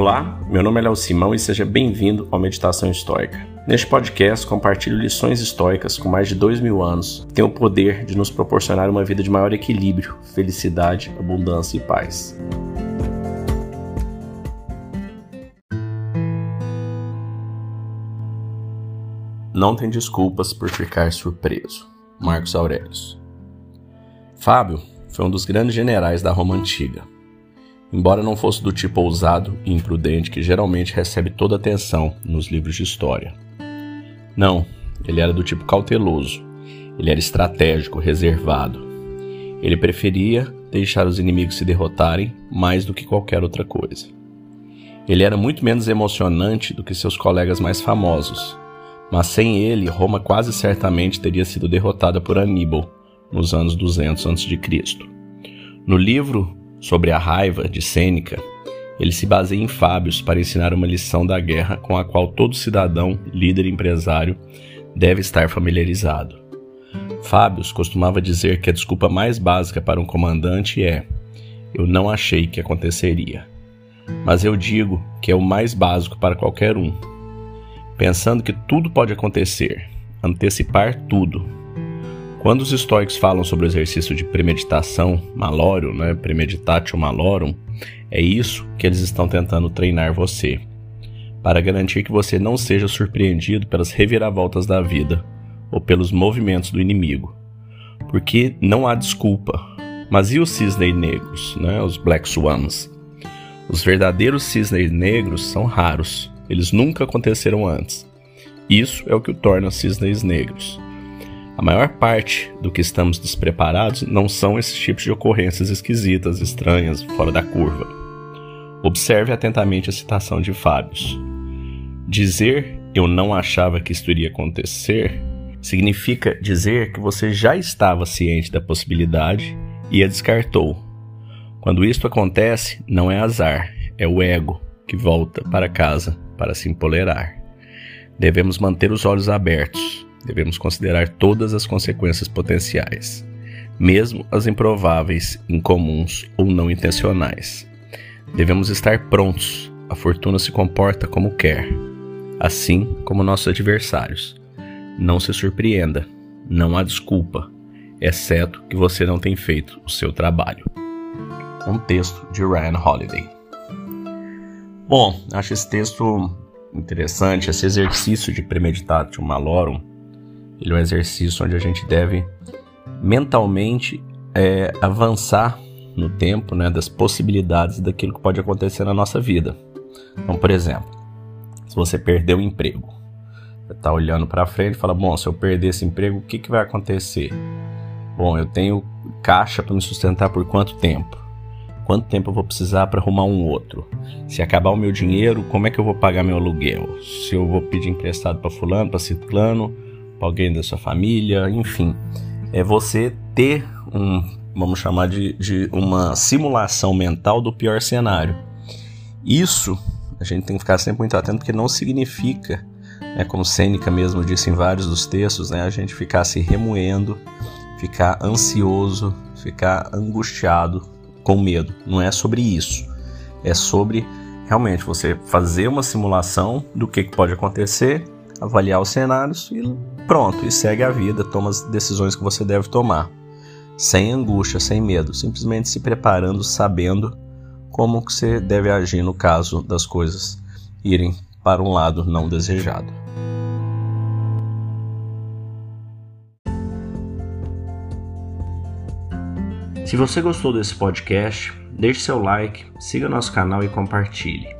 Olá, meu nome é Léo Simão e seja bem-vindo ao Meditação Histórica. Neste podcast, compartilho lições históricas com mais de dois mil anos que têm o poder de nos proporcionar uma vida de maior equilíbrio, felicidade, abundância e paz. Não tem desculpas por ficar surpreso. Marcos Aurelius. Fábio foi um dos grandes generais da Roma antiga embora não fosse do tipo ousado e imprudente que geralmente recebe toda a atenção nos livros de história. Não, ele era do tipo cauteloso, ele era estratégico, reservado. Ele preferia deixar os inimigos se derrotarem mais do que qualquer outra coisa. Ele era muito menos emocionante do que seus colegas mais famosos, mas sem ele, Roma quase certamente teria sido derrotada por Aníbal nos anos 200 a.C. No livro Sobre a raiva de Sêneca, ele se baseia em Fábios para ensinar uma lição da guerra com a qual todo cidadão, líder e empresário deve estar familiarizado. Fábios costumava dizer que a desculpa mais básica para um comandante é: Eu não achei que aconteceria. Mas eu digo que é o mais básico para qualquer um. Pensando que tudo pode acontecer, antecipar tudo, quando os estoicos falam sobre o exercício de premeditação, malório, né, premeditatio malorum, é isso que eles estão tentando treinar você, para garantir que você não seja surpreendido pelas reviravoltas da vida ou pelos movimentos do inimigo. Porque não há desculpa. Mas e os cisnes negros, né, os Black Swans? Os verdadeiros cisnes negros são raros, eles nunca aconteceram antes. Isso é o que o torna cisnes negros. A maior parte do que estamos despreparados não são esses tipos de ocorrências esquisitas, estranhas, fora da curva. Observe atentamente a citação de Fábios. Dizer eu não achava que isto iria acontecer significa dizer que você já estava ciente da possibilidade e a descartou. Quando isto acontece, não é azar, é o ego que volta para casa para se empolerar. Devemos manter os olhos abertos, devemos considerar todas as consequências potenciais, mesmo as improváveis, incomuns ou não intencionais. Devemos estar prontos. A fortuna se comporta como quer, assim como nossos adversários. Não se surpreenda, não há desculpa, exceto que você não tem feito o seu trabalho. Um texto de Ryan Holiday. Bom, acho esse texto interessante, esse exercício de premeditatio malorum ele é um exercício onde a gente deve mentalmente é, avançar no tempo, né, das possibilidades daquilo que pode acontecer na nossa vida. Então, por exemplo, se você perdeu o emprego, você está olhando para frente e fala: bom, se eu perder esse emprego, o que, que vai acontecer? Bom, eu tenho caixa para me sustentar por quanto tempo? Quanto tempo eu vou precisar para arrumar um outro? Se acabar o meu dinheiro, como é que eu vou pagar meu aluguel? Se eu vou pedir emprestado para fulano, para ciclano, alguém da sua família, enfim. É você ter um, vamos chamar de, de uma simulação mental do pior cenário. Isso a gente tem que ficar sempre muito atento porque não significa, né, como Sêneca mesmo disse em vários dos textos, né, a gente ficar se remoendo, ficar ansioso, ficar angustiado, com medo. Não é sobre isso. É sobre realmente você fazer uma simulação do que, que pode acontecer, avaliar os cenários e pronto, e segue a vida, toma as decisões que você deve tomar. Sem angústia, sem medo, simplesmente se preparando, sabendo como que você deve agir no caso das coisas irem para um lado não desejado. Se você gostou desse podcast, deixe seu like, siga nosso canal e compartilhe.